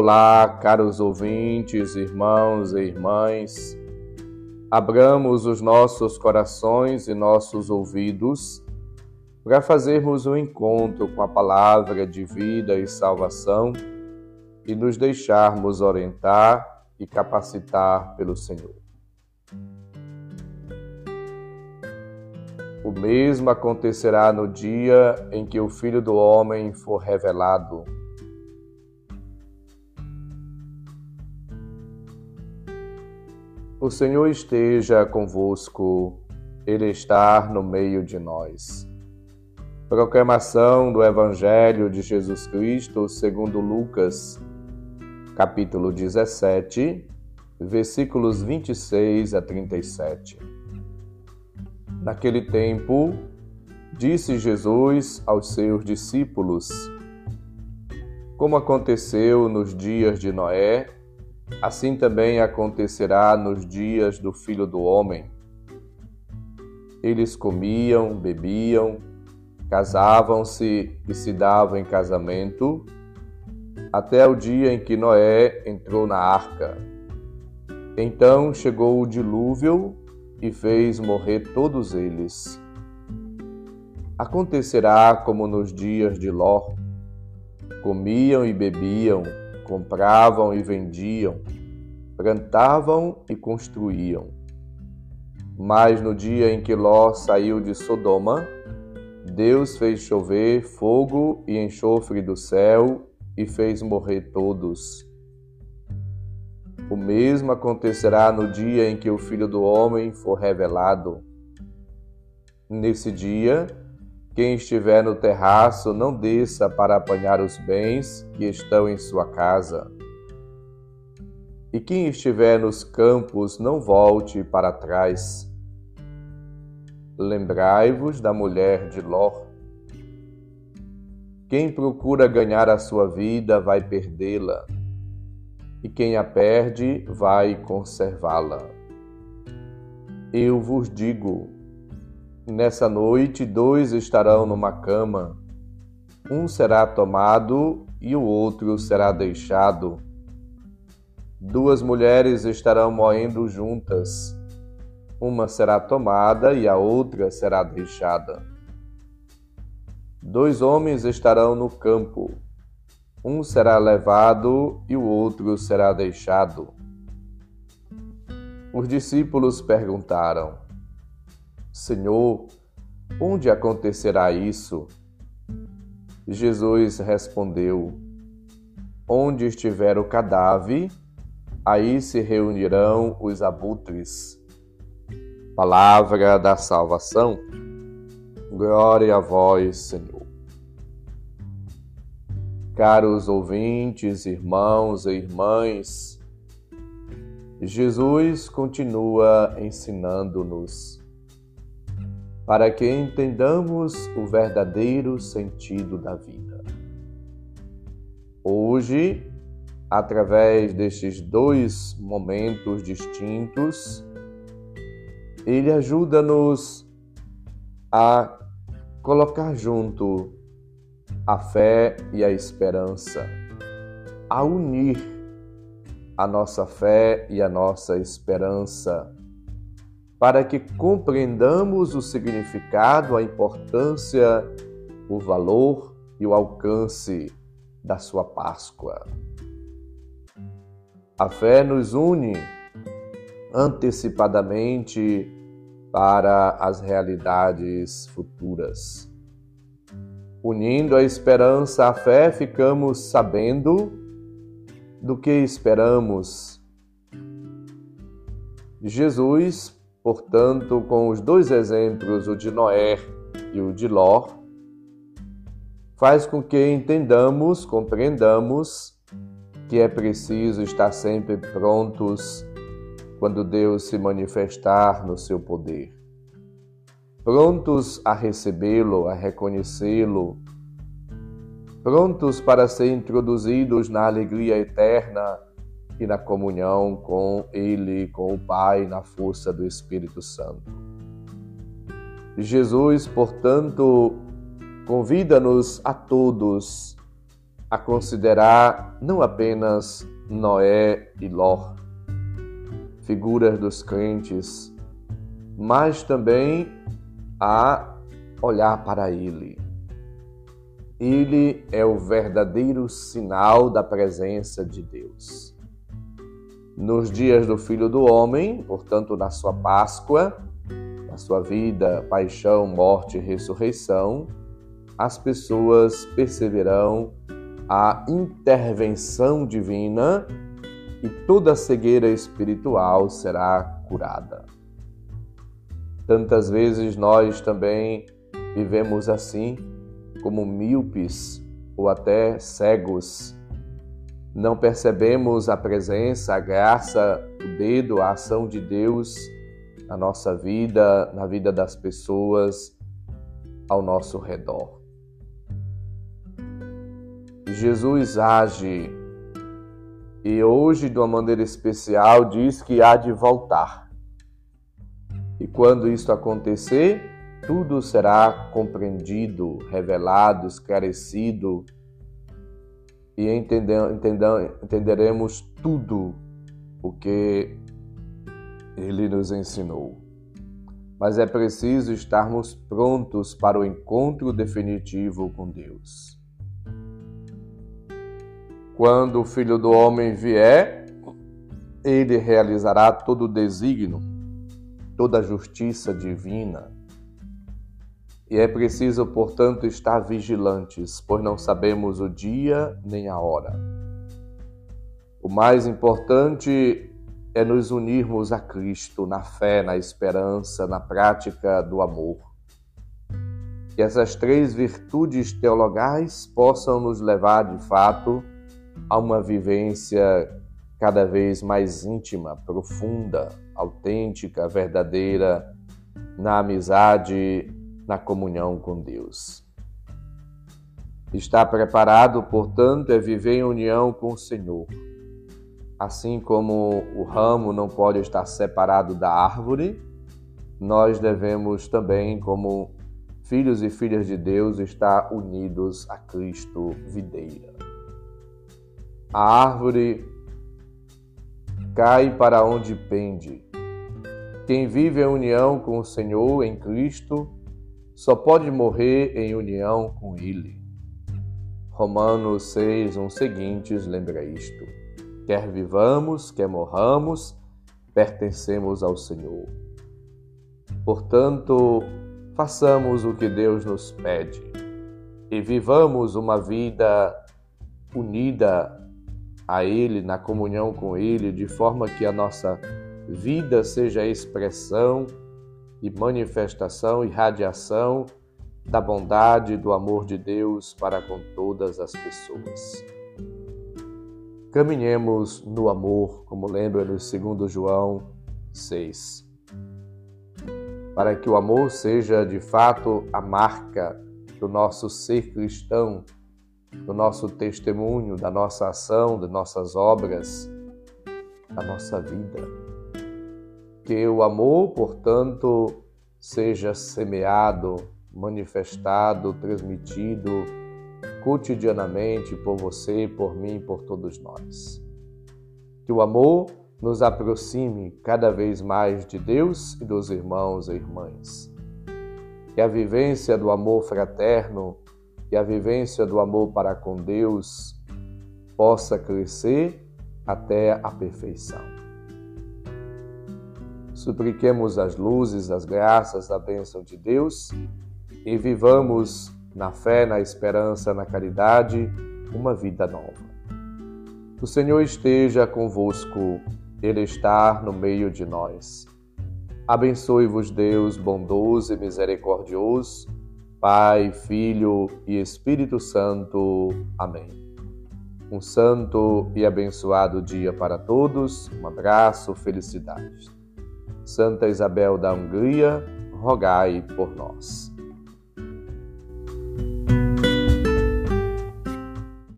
Olá, caros ouvintes, irmãos e irmãs. Abramos os nossos corações e nossos ouvidos para fazermos um encontro com a palavra de vida e salvação e nos deixarmos orientar e capacitar pelo Senhor. O mesmo acontecerá no dia em que o Filho do Homem for revelado. O Senhor esteja convosco, Ele está no meio de nós. Proclamação do Evangelho de Jesus Cristo segundo Lucas, capítulo 17, versículos 26 a 37. Naquele tempo, disse Jesus aos seus discípulos: Como aconteceu nos dias de Noé, assim também acontecerá nos dias do Filho do Homem. Eles comiam, bebiam, casavam-se e se davam em casamento, até o dia em que Noé entrou na arca. Então chegou o dilúvio e fez morrer todos eles. Acontecerá como nos dias de Ló: comiam e bebiam, compravam e vendiam, plantavam e construíam. Mas no dia em que Ló saiu de Sodoma, Deus fez chover fogo e enxofre do céu e fez morrer todos. O mesmo acontecerá no dia em que o Filho do Homem for revelado. Nesse dia, quem estiver no terraço não desça para apanhar os bens que estão em sua casa. E quem estiver nos campos não volte para trás. Lembrai-vos da mulher de Ló. Quem procura ganhar a sua vida vai perdê-la e quem a perde vai conservá-la. Eu vos digo: nessa noite dois estarão numa cama, um será tomado e o outro será deixado. Duas mulheres estarão moendo juntas, uma será tomada e a outra será deixada. Dois homens estarão no campo, um será levado e o outro será deixado. Os discípulos perguntaram: Senhor, onde acontecerá isso? Jesus respondeu: Onde estiver o cadáver, aí se reunirão os abutres. Palavra da salvação. Glória a vós, Senhor. Caros ouvintes, irmãos e irmãs, Jesus continua ensinando-nos para que entendamos o verdadeiro sentido da vida. Hoje, através destes dois momentos distintos, ele ajuda-nos a colocar junto a fé e a esperança, a unir a nossa fé e a nossa esperança, para que compreendamos o significado, a importância, o valor e o alcance da sua Páscoa. A fé nos une antecipadamente para as realidades futuras. Unindo a esperança à fé, ficamos sabendo do que esperamos. Jesus, portanto, com os dois exemplos, o de Noé e o de Ló, faz com que entendamos, compreendamos que é preciso estar sempre prontos quando Deus se manifestar no seu poder. Prontos a recebê-lo, a reconhecê-lo, prontos para ser introduzidos na alegria eterna e na comunhão com Ele, com o Pai, na força do Espírito Santo. Jesus, portanto, convida-nos a todos a considerar não apenas Noé e Ló, figuras dos crentes, mas também a olhar para ele. Ele é o verdadeiro sinal da presença de Deus. Nos dias do Filho do Homem, portanto, na sua Páscoa, na sua vida, paixão, morte e ressurreição, as pessoas perceberão a intervenção divina e toda cegueira espiritual será curada. Tantas vezes nós também vivemos assim, como míopes ou até cegos. Não percebemos a presença, a graça, o dedo, a ação de Deus na nossa vida, na vida das pessoas ao nosso redor. Jesus age e hoje, de uma maneira especial, diz que há de voltar. E quando isso acontecer, tudo será compreendido, revelado, esclarecido e entenderemos tudo o que ele nos ensinou. Mas é preciso estarmos prontos para o encontro definitivo com Deus. Quando o Filho do Homem vier, ele realizará todo o desígnio, toda a justiça divina. E é preciso, portanto, estar vigilantes, pois não sabemos o dia nem a hora. O mais importante é nos unirmos a Cristo na fé, na esperança, na prática do amor. Que essas três virtudes teologais possam nos levar, de fato, a uma vivência cada vez mais íntima, profunda, autêntica, verdadeira, na amizade, na comunhão com Deus. Estar preparado, portanto, é viver em união com o Senhor. Assim como o ramo não pode estar separado da árvore, nós devemos também, como filhos e filhas de Deus, estar unidos a Cristo videira. A árvore cai para onde pende. Quem vive em união com o Senhor em Cristo só pode morrer em união com Ele. Romanos 6, um seguintes, lembra isto. Quer vivamos, quer morramos, pertencemos ao Senhor. Portanto, façamos o que Deus nos pede e vivamos uma vida unida a Ele, na comunhão com Ele, de forma que a nossa vida seja expressão e manifestação e radiação da bondade e do amor de Deus para com todas as pessoas. Caminhemos no amor, como lembra no 2 João 6. Para que o amor seja de fato a marca do nosso ser cristão do nosso testemunho, da nossa ação, de nossas obras, da nossa vida. Que o amor, portanto, seja semeado, manifestado, transmitido cotidianamente por você, por mim, por todos nós. Que o amor nos aproxime cada vez mais de Deus e dos irmãos e irmãs. Que a vivência do amor fraterno que a vivência do amor para com Deus possa crescer até a perfeição. Supliquemos as luzes, as graças, a bênção de Deus e vivamos na fé, na esperança, na caridade, uma vida nova. O Senhor esteja convosco, Ele está no meio de nós. Abençoe-vos, Deus bondoso e misericordioso Pai, Filho e Espírito Santo. Amém. Um santo e abençoado dia para todos. Um abraço, felicidade. Santa Isabel da Hungria, rogai por nós.